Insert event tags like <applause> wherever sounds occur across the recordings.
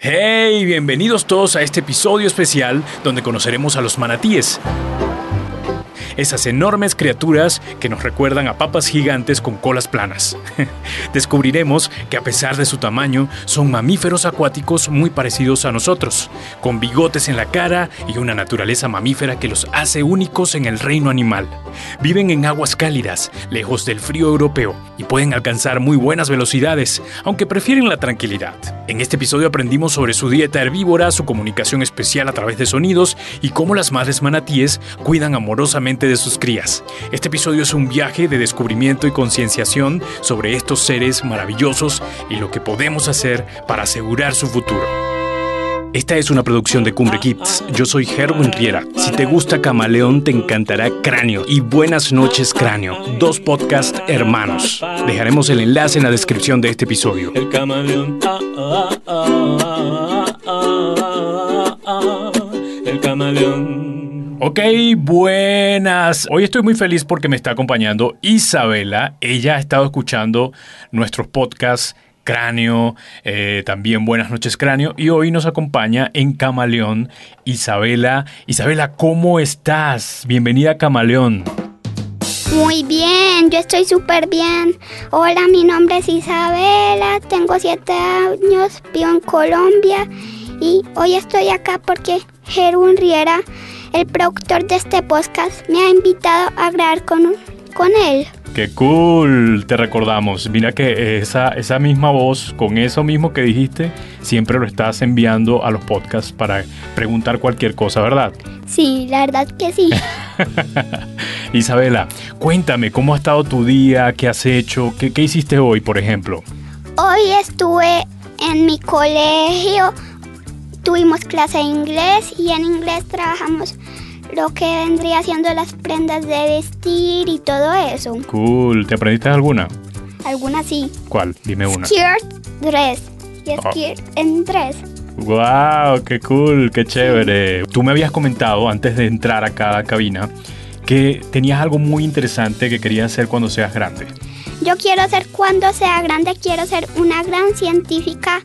Hey, bienvenidos todos a este episodio especial donde conoceremos a los manatíes esas enormes criaturas que nos recuerdan a papas gigantes con colas planas. <laughs> Descubriremos que a pesar de su tamaño, son mamíferos acuáticos muy parecidos a nosotros, con bigotes en la cara y una naturaleza mamífera que los hace únicos en el reino animal. Viven en aguas cálidas, lejos del frío europeo, y pueden alcanzar muy buenas velocidades, aunque prefieren la tranquilidad. En este episodio aprendimos sobre su dieta herbívora, su comunicación especial a través de sonidos y cómo las madres manatíes cuidan amorosamente de sus crías. Este episodio es un viaje de descubrimiento y concienciación sobre estos seres maravillosos y lo que podemos hacer para asegurar su futuro. Esta es una producción de Cumbre Kids. Yo soy Herwin Riera. Si te gusta Camaleón, te encantará Cráneo y Buenas noches Cráneo, dos podcasts hermanos. Dejaremos el enlace en la descripción de este episodio. El Camaleón. Ok, buenas. Hoy estoy muy feliz porque me está acompañando Isabela. Ella ha estado escuchando nuestros podcasts Cráneo, eh, también Buenas noches Cráneo, y hoy nos acompaña en Camaleón Isabela. Isabela, ¿cómo estás? Bienvenida a Camaleón. Muy bien, yo estoy súper bien. Hola, mi nombre es Isabela, tengo siete años, vivo en Colombia y hoy estoy acá porque Gerun Riera el productor de este podcast me ha invitado a grabar con, con él. ¡Qué cool! Te recordamos. Mira que esa, esa misma voz, con eso mismo que dijiste, siempre lo estás enviando a los podcasts para preguntar cualquier cosa, ¿verdad? Sí, la verdad que sí. <laughs> Isabela, cuéntame, ¿cómo ha estado tu día? ¿Qué has hecho? ¿Qué, qué hiciste hoy, por ejemplo? Hoy estuve en mi colegio tuvimos clase de inglés y en inglés trabajamos lo que vendría siendo las prendas de vestir y todo eso. Cool. ¿Te aprendiste alguna? Alguna sí. ¿Cuál? Dime una. Skirt, dress. Y oh. skirt en dress. ¡Wow! ¡Qué cool! ¡Qué chévere! Tú me habías comentado antes de entrar a cada cabina que tenías algo muy interesante que querías hacer cuando seas grande. Yo quiero ser cuando sea grande, quiero ser una gran científica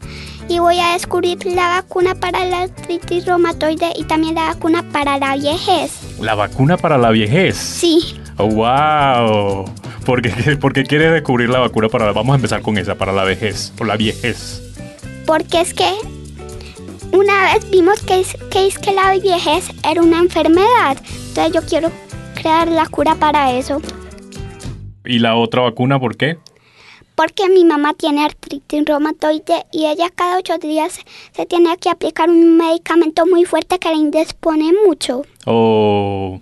y voy a descubrir la vacuna para la artritis reumatoide y también la vacuna para la viejez. ¿La vacuna para la viejez? Sí. Oh, ¡Wow! ¿Por qué, porque quieres descubrir la vacuna para Vamos a empezar con esa, para la vejez, o la viejez. Porque es que una vez vimos que es, que es que la viejez era una enfermedad. Entonces yo quiero crear la cura para eso. ¿Y la otra vacuna por qué? Porque mi mamá tiene artritis reumatoide y ella cada ocho días se tiene que aplicar un medicamento muy fuerte que le indispone mucho. Oh,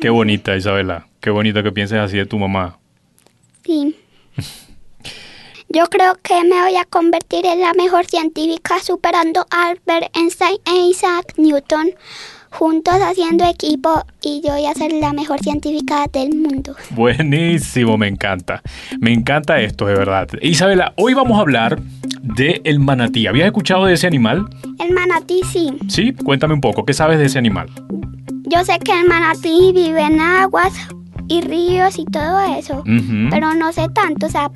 qué bonita Isabela, qué bonita que pienses así de tu mamá. Sí. Yo creo que me voy a convertir en la mejor científica superando a Albert Einstein e Isaac Newton juntos haciendo equipo y yo voy a ser la mejor científica del mundo. Buenísimo, me encanta. Me encanta esto, de verdad. Isabela, hoy vamos a hablar de el manatí. ¿Habías escuchado de ese animal? El manatí sí. Sí, cuéntame un poco, ¿qué sabes de ese animal? Yo sé que el manatí vive en aguas y ríos y todo eso, pero no sé tanto, o sea,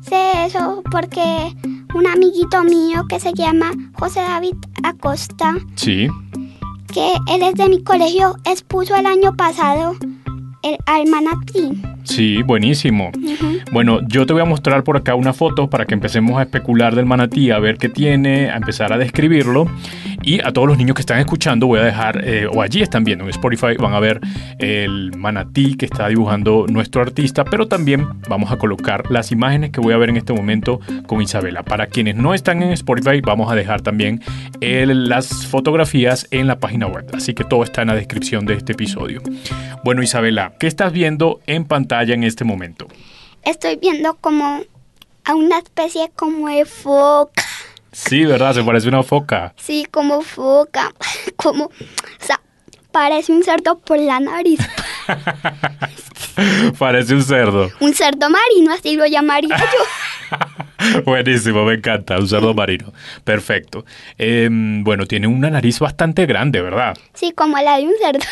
sé eso porque un amiguito mío que se llama José David Acosta. Sí que él es de mi colegio, expuso el año pasado el, al manatí. Sí, buenísimo. Bueno, yo te voy a mostrar por acá una foto para que empecemos a especular del manatí, a ver qué tiene, a empezar a describirlo. Y a todos los niños que están escuchando voy a dejar, eh, o allí están viendo en Spotify, van a ver el manatí que está dibujando nuestro artista, pero también vamos a colocar las imágenes que voy a ver en este momento con Isabela. Para quienes no están en Spotify, vamos a dejar también las fotografías en la página web. Así que todo está en la descripción de este episodio. Bueno, Isabela, ¿qué estás viendo en pantalla en este momento? Estoy viendo como a una especie como de foca. Sí, ¿verdad? Se parece una foca. Sí, como foca. <laughs> Como, o sea, parece un cerdo por la nariz. <laughs> parece un cerdo. Un cerdo marino, así lo llamaría yo. <laughs> Buenísimo, me encanta, un cerdo marino. Perfecto. Em, bueno, tiene una nariz bastante grande, ¿verdad? Sí, como la de un cerdo.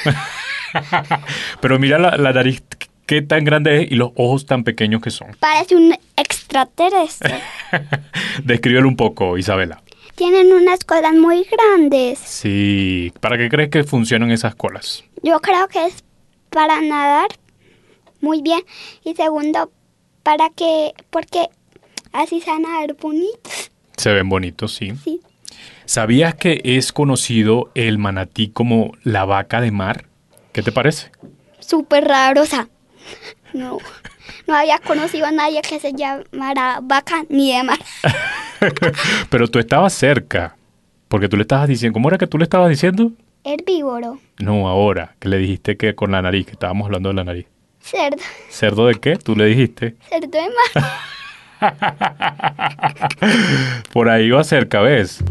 Pero mira la, la nariz qué tan grande es y los ojos tan pequeños que son. Parece un extraterrestre. <laughs> Descríbelo un poco, Isabela. tienen unas colas muy grandes. Sí, ¿para qué crees que funcionan esas colas? Yo creo que es para nadar muy bien y segundo para que porque así se van a ver bonitos. Se ven bonitos, sí. Sí. ¿Sabías que es conocido el manatí como la vaca de mar? ¿Qué te parece? Súper raro, o sea, no, no había conocido a nadie que se llamara vaca ni de mar. <laughs> Pero tú estabas cerca, porque tú le estabas diciendo, ¿cómo era que tú le estabas diciendo? Herbívoro, No, ahora, que le dijiste que con la nariz, que estábamos hablando de la nariz. cerdo, ¿Cerdo de qué? Tú le dijiste. cerdo de <laughs> mar. Por ahí va cerca, ¿ves?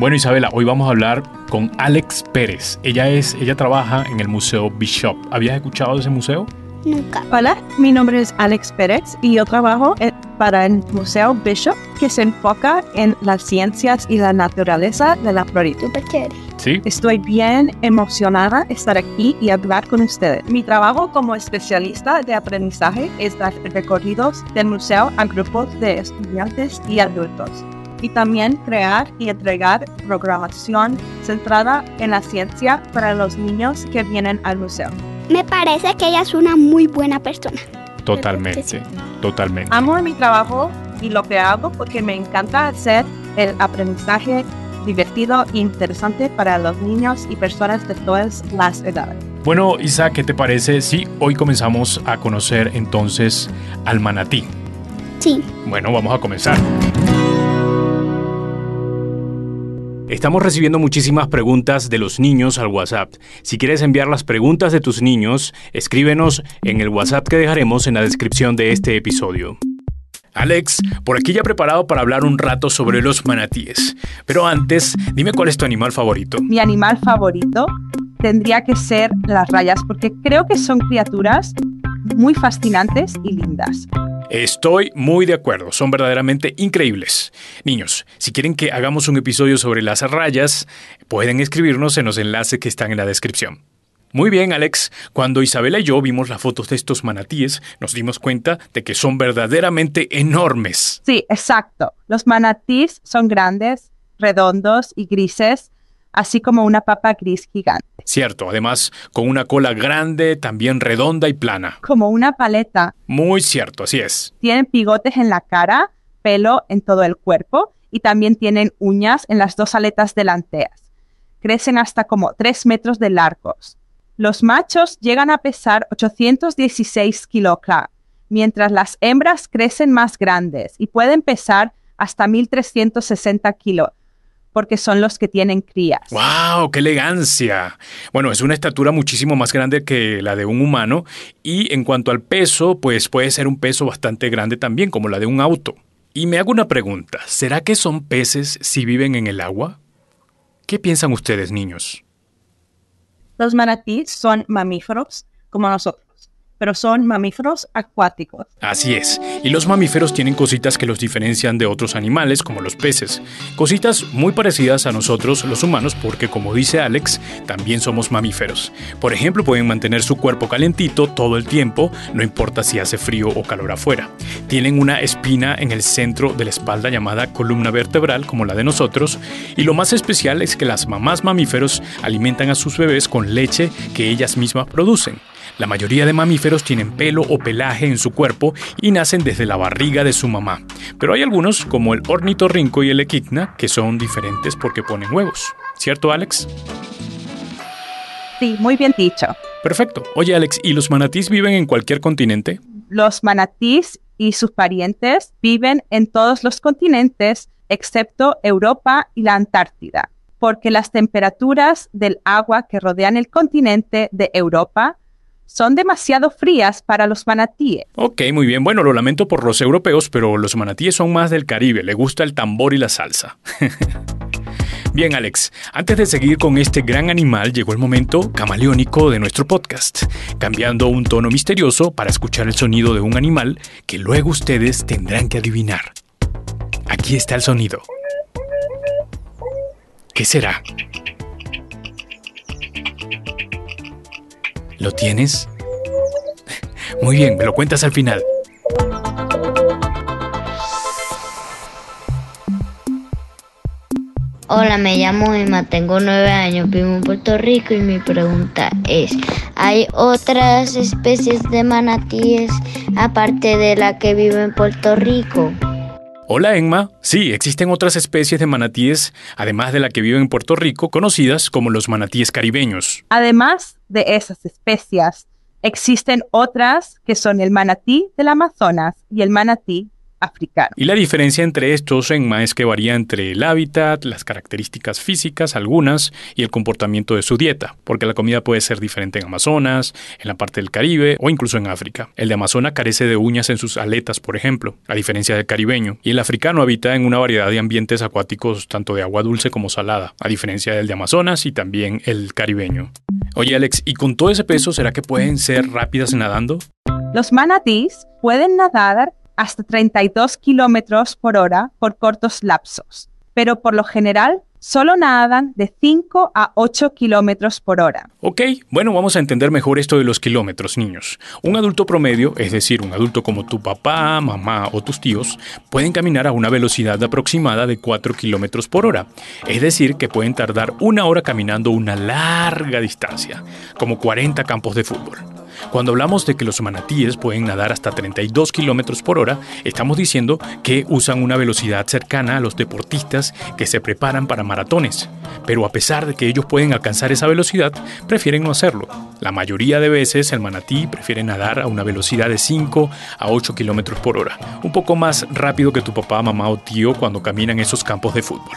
Bueno, Isabela, hoy vamos a hablar con Alex Pérez. Ella es, ella trabaja en el Museo Bishop. ¿Habías escuchado de ese museo? Nunca. Hola, mi nombre es Alex Pérez y yo trabajo en- para el Museo Bishop que se enfoca en las ciencias y la naturaleza de la Florida. Sí. Estoy bien emocionada de estar aquí y hablar con ustedes. Mi trabajo como especialista de aprendizaje es dar recorridos del museo a grupos de estudiantes y adultos y también crear y entregar programación centrada en la ciencia para los niños que vienen al museo. Me parece que ella es una muy buena persona. Totalmente, Sí. totalmente. Amo mi trabajo y lo que hago porque me encanta hacer el aprendizaje divertido e interesante para los niños y personas de todas las edades. Bueno, Isa, ¿qué te parece si hoy comenzamos a conocer entonces al manatí? Sí. Bueno, vamos a comenzar. Estamos recibiendo muchísimas preguntas de los niños al WhatsApp. Si quieres enviar las preguntas de tus niños, escríbenos en el WhatsApp que dejaremos en la descripción de este episodio. Alex, por aquí ya preparado para hablar un rato sobre los manatíes. Pero antes, dime cuál es tu animal favorito. Mi animal favorito tendría que ser las rayas porque creo que son criaturas muy fascinantes y lindas. Estoy muy de acuerdo, son verdaderamente increíbles. Niños, si quieren que hagamos un episodio sobre las rayas, pueden escribirnos en los enlaces que están en la descripción. Muy bien, Alex. Cuando Isabela y yo vimos las fotos de estos manatíes, nos dimos cuenta de que son verdaderamente enormes. Sí, exacto. Los manatíes son grandes, redondos y grises, así como una papa gris gigante, Cierto, además, con una cola grande, también redonda y plana. como una paleta Muy cierto, así es. Tienen bigotes en la cara, pelo en todo el cuerpo y también tienen uñas en las dos aletas delanteras. Crecen hasta como 3 metros de largos. Los machos llegan a pesar 816 kilogramos, mientras las hembras crecen más grandes y pueden pesar hasta 1360 kilos, porque son los que tienen crías. ¡Wow! ¡Qué elegancia! Bueno, es una estatura muchísimo más grande que la de un humano y en cuanto al peso, pues puede ser un peso bastante grande también, como la de un auto. Y me hago una pregunta, ¿será que son peces si viven en el agua? ¿Qué piensan ustedes, niños? Los manatíes son mamíferos como nosotros, pero son mamíferos acuáticos. Así es, y los mamíferos tienen cositas que los diferencian de otros animales como los peces. Cositas muy parecidas a nosotros los humanos porque como dice Alex, también somos mamíferos. Por ejemplo, pueden mantener su cuerpo calentito todo el tiempo, no importa si hace frío o calor afuera. Tienen una espina en el centro de la espalda llamada columna vertebral como la de nosotros, y lo más especial es que las mamás mamíferos alimentan a sus bebés con leche que ellas mismas producen. La mayoría de mamíferos tienen pelo o pelaje en su cuerpo y nacen desde la barriga de su mamá. Pero hay algunos, como el ornitorrinco y el equidna, que son diferentes porque ponen huevos. ¿Cierto, Alex? Sí, muy bien dicho. Perfecto. Oye, Alex, ¿y los manatís viven en cualquier continente? Los manatíes y sus parientes viven en todos los continentes excepto Europa y la Antártida, porque las temperaturas del agua que rodean el continente de Europa son demasiado frías para los manatíes. Ok, muy bien. Bueno, lo lamento por los europeos, pero los manatíes son más del Caribe. Le gusta el tambor y la salsa. <laughs> Bien, Alex, antes de seguir con este gran animal, llegó el momento camaleónico de nuestro podcast, cambiando un tono misterioso para escuchar el sonido de un animal que luego ustedes tendrán que adivinar. Aquí está el sonido. ¿Qué será? ¿Lo tienes? Muy bien, me lo cuentas al final. Hola, me llamo Emma, tengo nueve años, vivo en Puerto Rico y mi pregunta es, ¿hay otras especies de manatíes aparte de la que vive en Puerto Rico? Hola Emma, sí, existen otras especies de manatíes, además de la que viven en Puerto Rico, conocidas como los manatíes caribeños. Además de esas especies, existen otras que son el manatí del Amazonas y el manatí africano. Y la diferencia entre estos, Enma, es que varía entre el hábitat, las características físicas, algunas, y el comportamiento de su dieta, porque la comida puede ser diferente en Amazonas, en la parte del Caribe o incluso en África. El de Amazonas carece de uñas en sus aletas, por ejemplo, a diferencia del caribeño, y el africano habita en una variedad de ambientes acuáticos tanto de agua dulce como salada, a diferencia del de Amazonas y también el caribeño. Oye Alex, ¿y con todo ese peso será que pueden ser rápidas nadando? Los manatís pueden nadar hasta 32 kilómetros por hora por cortos lapsos, pero por lo general solo nadan de 5 a 8 kilómetros por hora. Ok, bueno, vamos a entender mejor esto de los kilómetros, niños. Un adulto promedio, es decir, un adulto como tu papá, mamá o tus tíos, pueden caminar a una velocidad aproximada de 4 kilómetros por hora. Es decir, que pueden tardar una hora caminando una larga distancia, como 40 campos de fútbol. Cuando hablamos de que los manatíes pueden nadar hasta 32 kilómetros por hora, estamos diciendo que usan una velocidad cercana a los deportistas que se preparan para maratones. Pero a pesar de que ellos pueden alcanzar esa velocidad, prefieren no hacerlo. La mayoría de veces el manatí prefiere nadar a una velocidad de 5 a 8 kilómetros por hora, un poco más rápido que tu papá, mamá o tío cuando caminan esos campos de fútbol.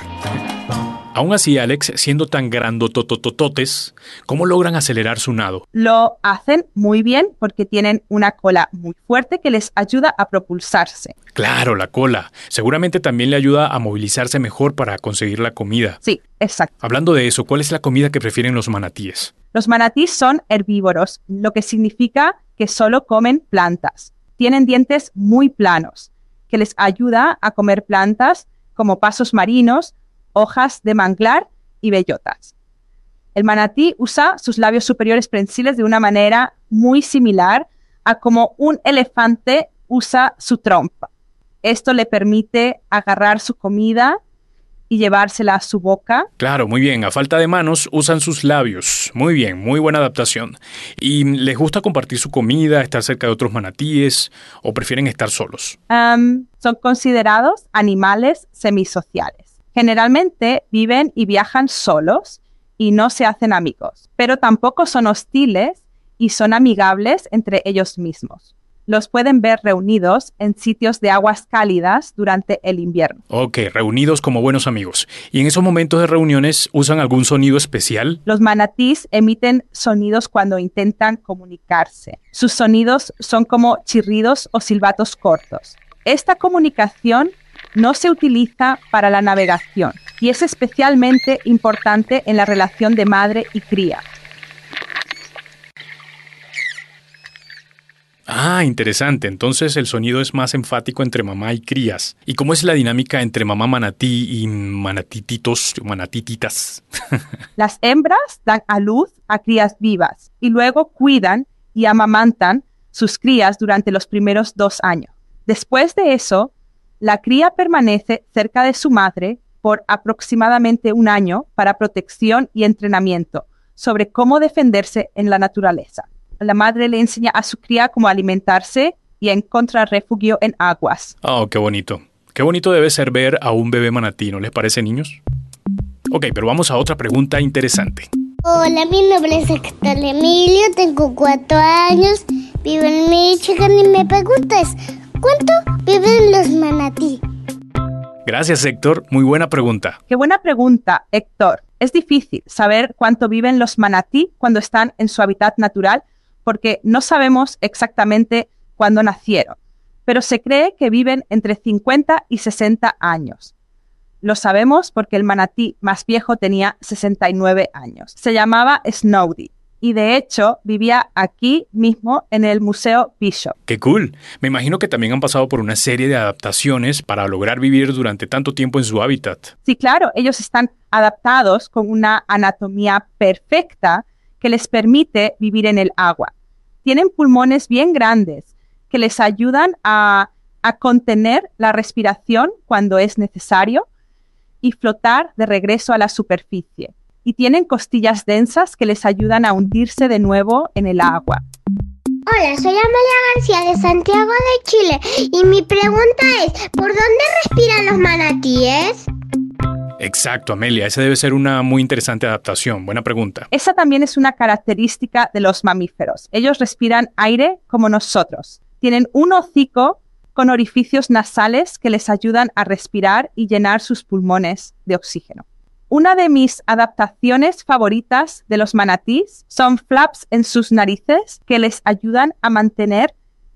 Aún así, Alex, siendo tan grandototototes, ¿cómo logran acelerar su nado? Lo hacen muy bien porque tienen una cola muy fuerte que les ayuda a propulsarse. Claro, la cola. Seguramente también le ayuda a movilizarse mejor para conseguir la comida. Sí, exacto. Hablando de eso, ¿cuál es la comida que prefieren los manatíes? Los manatíes son herbívoros, lo que significa que solo comen plantas. Tienen dientes muy planos, que les ayuda a comer plantas como pasos marinos, hojas de manglar y bellotas. El manatí usa sus labios superiores prensiles de una manera muy similar a como un elefante usa su trompa. Esto le permite agarrar su comida y llevársela a su boca. Claro, muy bien. A falta de manos, usan sus labios. Muy bien, muy buena adaptación. ¿Y les gusta compartir su comida, estar cerca de otros manatíes o prefieren estar solos? son considerados animales semisociales. Generalmente viven y viajan solos y no se hacen amigos, pero tampoco son hostiles y son amigables entre ellos mismos. Los pueden ver reunidos en sitios de aguas cálidas durante el invierno. Ok, reunidos como buenos amigos. ¿Y en esos momentos de reuniones usan algún sonido especial? Los manatís emiten sonidos cuando intentan comunicarse. Sus sonidos son como chirridos o silbatos cortos. Esta comunicación no se utiliza para la navegación y es especialmente importante en la relación de madre y cría. Ah, interesante. Entonces el sonido es más enfático entre mamá y crías. ¿Y cómo es la dinámica entre mamá manatí y manatititos manatititas? <laughs> Las hembras dan a luz a crías vivas y luego cuidan y amamantan sus crías durante los primeros dos años. Después de eso, la cría permanece cerca de su madre por aproximadamente un año para protección y entrenamiento sobre cómo defenderse en la naturaleza. La madre le enseña a su cría cómo alimentarse y encontrar refugio en aguas. Oh, qué bonito. Qué bonito debe ser ver a un bebé manatí, ¿no les parece, niños? Ok, pero vamos a otra pregunta interesante. Hola, mi nombre es Héctor Emilio, tengo cuatro años, vivo en Michigan y me preguntas, ¿Cuánto viven los manatí? Gracias, Héctor. Muy buena pregunta. Qué buena pregunta, Héctor. Es difícil saber cuánto viven los manatí cuando están en su hábitat natural porque no sabemos exactamente cuándo nacieron, pero se cree que viven entre 50 y 60 años. Lo sabemos porque el manatí más viejo tenía 69 años. Se llamaba Snowdy y de hecho vivía aquí mismo en el Museo Bishop. ¡Qué cool! Me imagino que también han pasado por una serie de adaptaciones para lograr vivir durante tanto tiempo en su hábitat. Sí, claro, ellos están adaptados con una anatomía perfecta que les permite vivir en el agua. Tienen pulmones bien grandes que les ayudan a, a contener la respiración cuando es necesario y flotar de regreso a la superficie. Y tienen costillas densas que les ayudan a hundirse de nuevo en el agua. Hola, soy Amalia García de Santiago de Chile y mi pregunta es, ¿por dónde respiran los manatíes? Exacto, Amelia, esa debe ser una muy interesante adaptación. Buena pregunta. Esa también es una característica de los mamíferos. Ellos respiran aire como nosotros. Tienen un hocico con orificios nasales que les ayudan a respirar y llenar sus pulmones de oxígeno. Una de mis adaptaciones favoritas de los manatís son flaps en sus narices que les ayudan a mantener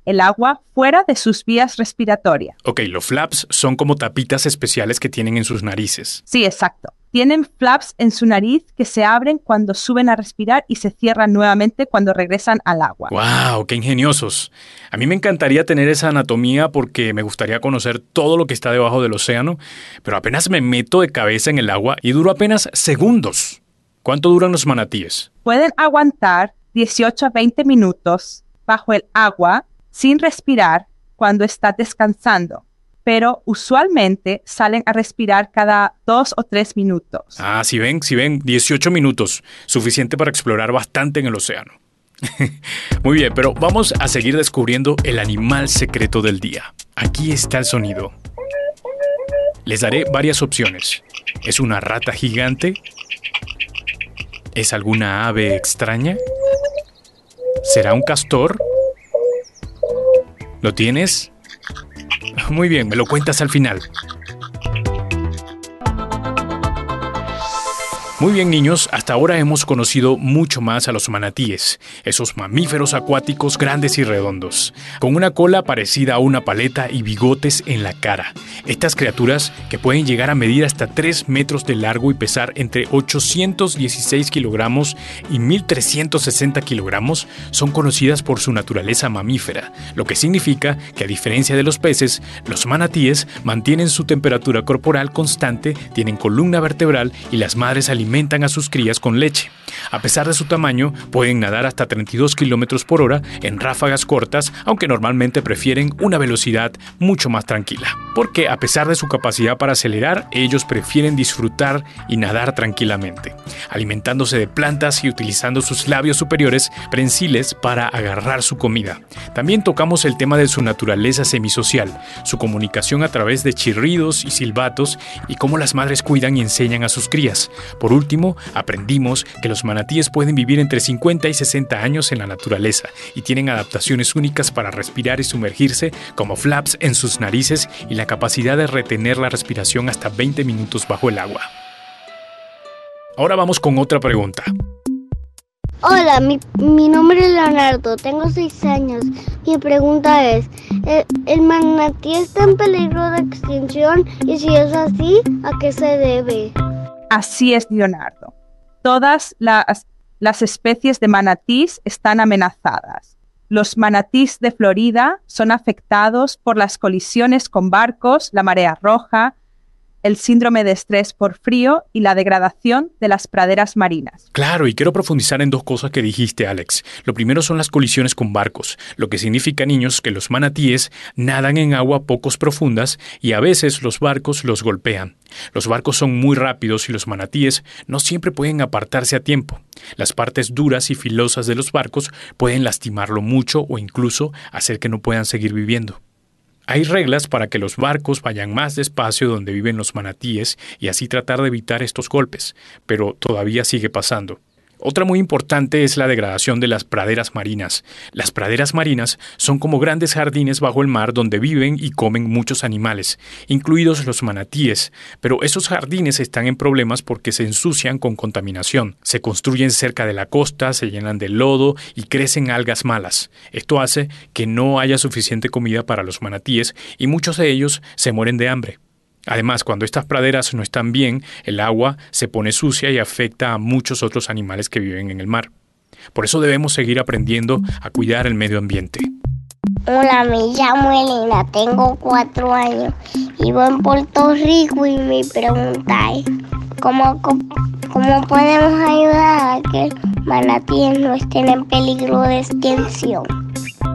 el agua fuera de sus vías respiratorias. Ok, los flaps son como tapitas especiales que tienen en sus narices. Sí, exacto. Tienen flaps en su nariz que se abren cuando suben a respirar y se cierran nuevamente cuando regresan al agua. ¡Wow! ¡Qué ingeniosos! A mí me encantaría tener esa anatomía porque me gustaría conocer todo lo que está debajo del océano, pero apenas me meto de cabeza en el agua y duro apenas segundos. ¿Cuánto duran los manatíes? Pueden aguantar 18 a 20 minutos bajo el agua sin respirar cuando está descansando, pero usualmente salen a respirar cada dos o tres minutos. Ah, si ven, si ven, 18 minutos, suficiente para explorar bastante en el océano. <laughs> Muy bien, pero vamos a seguir descubriendo el animal secreto del día. Aquí está el sonido. Les daré varias opciones. ¿Es una rata gigante? ¿Es alguna ave extraña? ¿Será un castor? ¿Lo tienes? Muy bien, me lo cuentas al final. Muy bien niños, hasta ahora hemos conocido mucho más a los manatíes, esos mamíferos acuáticos grandes y redondos, con una cola parecida a una paleta y bigotes en la cara. Estas criaturas, que pueden llegar a medir hasta 3 metros de largo y pesar entre 816 kilogramos y 1360 kilogramos, son conocidas por su naturaleza mamífera, lo que significa que a diferencia de los peces, los manatíes mantienen su temperatura corporal constante, tienen columna vertebral y las madres alimentan alimentan a sus crías con leche. A pesar de su tamaño, pueden nadar hasta 32 km por hora en ráfagas cortas, aunque normalmente prefieren una velocidad mucho más tranquila. Porque a pesar de su capacidad para acelerar, ellos prefieren disfrutar y nadar tranquilamente, alimentándose de plantas y utilizando sus labios superiores prensiles para agarrar su comida. También tocamos el tema de su naturaleza semisocial, su comunicación a través de chirridos y silbatos y cómo las madres cuidan y enseñan a sus crías. Por último, aprendimos que los manatíes pueden vivir entre 50 y 60 años en la naturaleza y tienen adaptaciones únicas para respirar y sumergirse, como flaps en sus narices y la capacidad de retener la respiración hasta 20 minutos bajo el agua. Ahora vamos con otra pregunta. Hola, mi, mi, nombre es Leonardo, tengo 6 años. Mi pregunta es, ¿el, ¿el, manatí está en peligro de extinción? Y si es así, ¿a qué se debe? Así es, Leonardo. Todas las, especies de manatís están amenazadas. Los manatís de Florida son afectados por las colisiones con barcos, la marea roja, el síndrome de estrés por frío y la degradación de las praderas marinas. Claro, y quiero profundizar en dos cosas que dijiste, Alex. Lo primero son las colisiones con barcos, lo que significa, niños, que los manatíes nadan en agua pocos profundas y a veces los barcos los golpean. Los barcos son muy rápidos y los manatíes no siempre pueden apartarse a tiempo. Las partes duras y filosas de los barcos pueden lastimarlo mucho o incluso hacer que no puedan seguir viviendo. Hay reglas para que los barcos vayan más despacio donde viven los manatíes y así tratar de evitar estos golpes, pero todavía sigue pasando. Otra muy importante es la degradación de las praderas marinas. Las praderas marinas son como grandes jardines bajo el mar donde viven y comen muchos animales, incluidos los manatíes, pero esos jardines están en problemas porque se ensucian con contaminación, se construyen cerca de la costa, se llenan de lodo y crecen algas malas. Esto hace que no haya suficiente comida para los manatíes y muchos de ellos se mueren de hambre. Además, cuando estas praderas no están bien, el agua se pone sucia y afecta a muchos otros animales que viven en el mar. Por eso debemos seguir aprendiendo a cuidar el medio ambiente. Hola, me llamo Elena, tengo cuatro años, vivo en Puerto Rico y mi pregunta es, ¿cómo, cómo podemos ayudar a que manatíes no estén en peligro de extinción?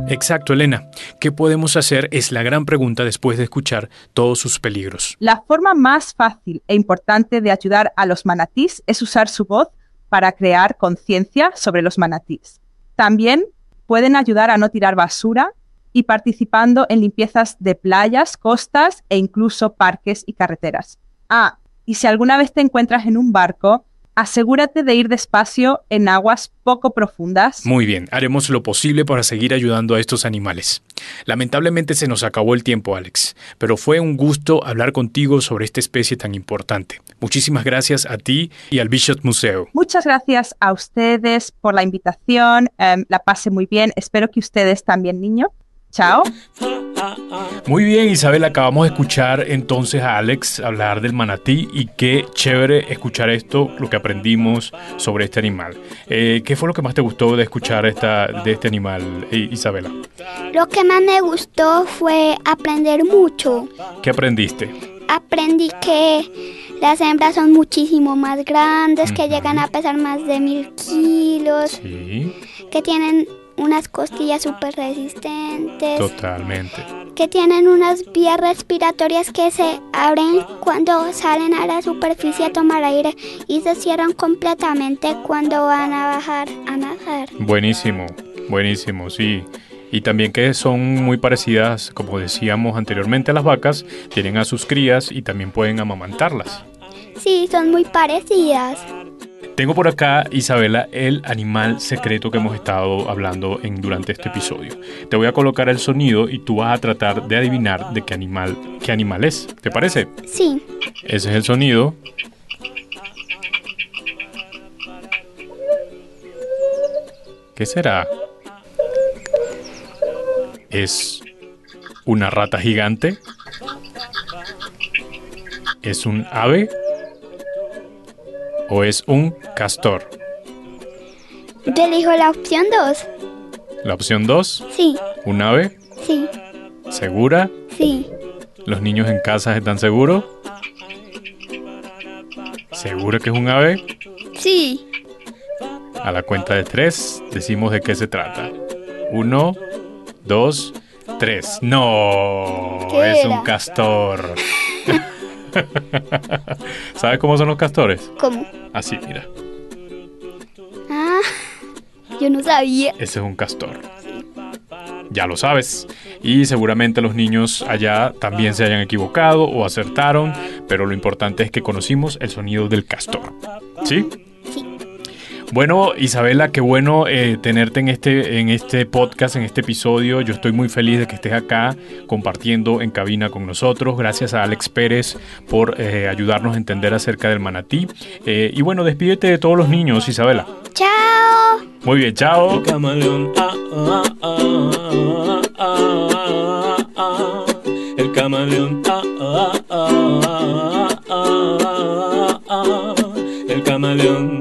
Exacto, Elena. ¿Qué podemos hacer? Es la gran pregunta después de escuchar todos sus peligros. La forma más fácil e importante de ayudar a los manatís es usar su voz para crear conciencia sobre los manatís. También pueden ayudar a no tirar basura y participando en limpiezas de playas, costas e incluso parques y carreteras. Ah, y si alguna vez te encuentras en un barco, asegúrate de ir despacio en aguas poco profundas. Muy bien, haremos lo posible para seguir ayudando a estos animales. Lamentablemente se nos acabó el tiempo, Alex, pero fue un gusto hablar contigo sobre esta especie tan importante. Muchísimas gracias a ti y al Bishop Museo. Muchas gracias a ustedes por la invitación. Em, la pasé muy bien. Espero que ustedes también, niño. Chao. Muy bien, Isabel, acabamos de escuchar entonces a Alex hablar del manatí y qué chévere escuchar esto, lo que aprendimos sobre este animal. Eh, ¿Qué fue lo que más te gustó de escuchar esta, de este animal, Isabela? Lo que más me gustó fue aprender mucho. ¿Qué aprendiste? Aprendí que las hembras son muchísimo más grandes, que llegan a pesar más de mil kilos, Sí, que tienen unas costillas súper resistentes, totalmente. que tienen unas vías respiratorias que se abren cuando salen a la superficie a tomar aire y se cierran completamente cuando van a bajar a nadar. Buenísimo, buenísimo, sí. Y también que son muy parecidas, como decíamos anteriormente, a las vacas, tienen a sus crías y también pueden amamantarlas. Sí, son muy parecidas. Tengo por acá, Isabela, el animal secreto que hemos estado hablando en, durante este episodio. Te voy a colocar el sonido y tú vas a tratar de adivinar de qué animal, qué animal es. ¿Te parece? Sí, Ese es el sonido. ¿Qué será? ¿Es una rata gigante? ¿Es un ave? ¿O es un castor? yo elijo la opción 2. La opción 2, Sí, un ave, sí, segura. sí. ¿Los niños en casa están seguros? ¿Seguro que es un ave? Sí. A la cuenta de tres decimos de qué se trata. Uno, dos, tres. No, ¿Qué es un castor. <laughs> ¿Sabes cómo son los castores? ¿Cómo? Así, mira. Ah, yo no sabía. Ese es un castor. Ya lo sabes. Y seguramente los niños allá también se hayan equivocado o acertaron, pero lo importante es que conocimos el sonido del castor. ¿Sí? Bueno, Isabela, qué bueno eh, tenerte en este, en este podcast, en este episodio. Yo estoy muy feliz de que estés acá compartiendo en cabina con nosotros. Gracias a Alex Pérez por eh, ayudarnos a entender acerca del manatí. Eh, y bueno, despídete de todos los niños, Isabela. Chao. Muy bien, chao. camaleón, ah, ah, ah, el camaleón, el camaleón,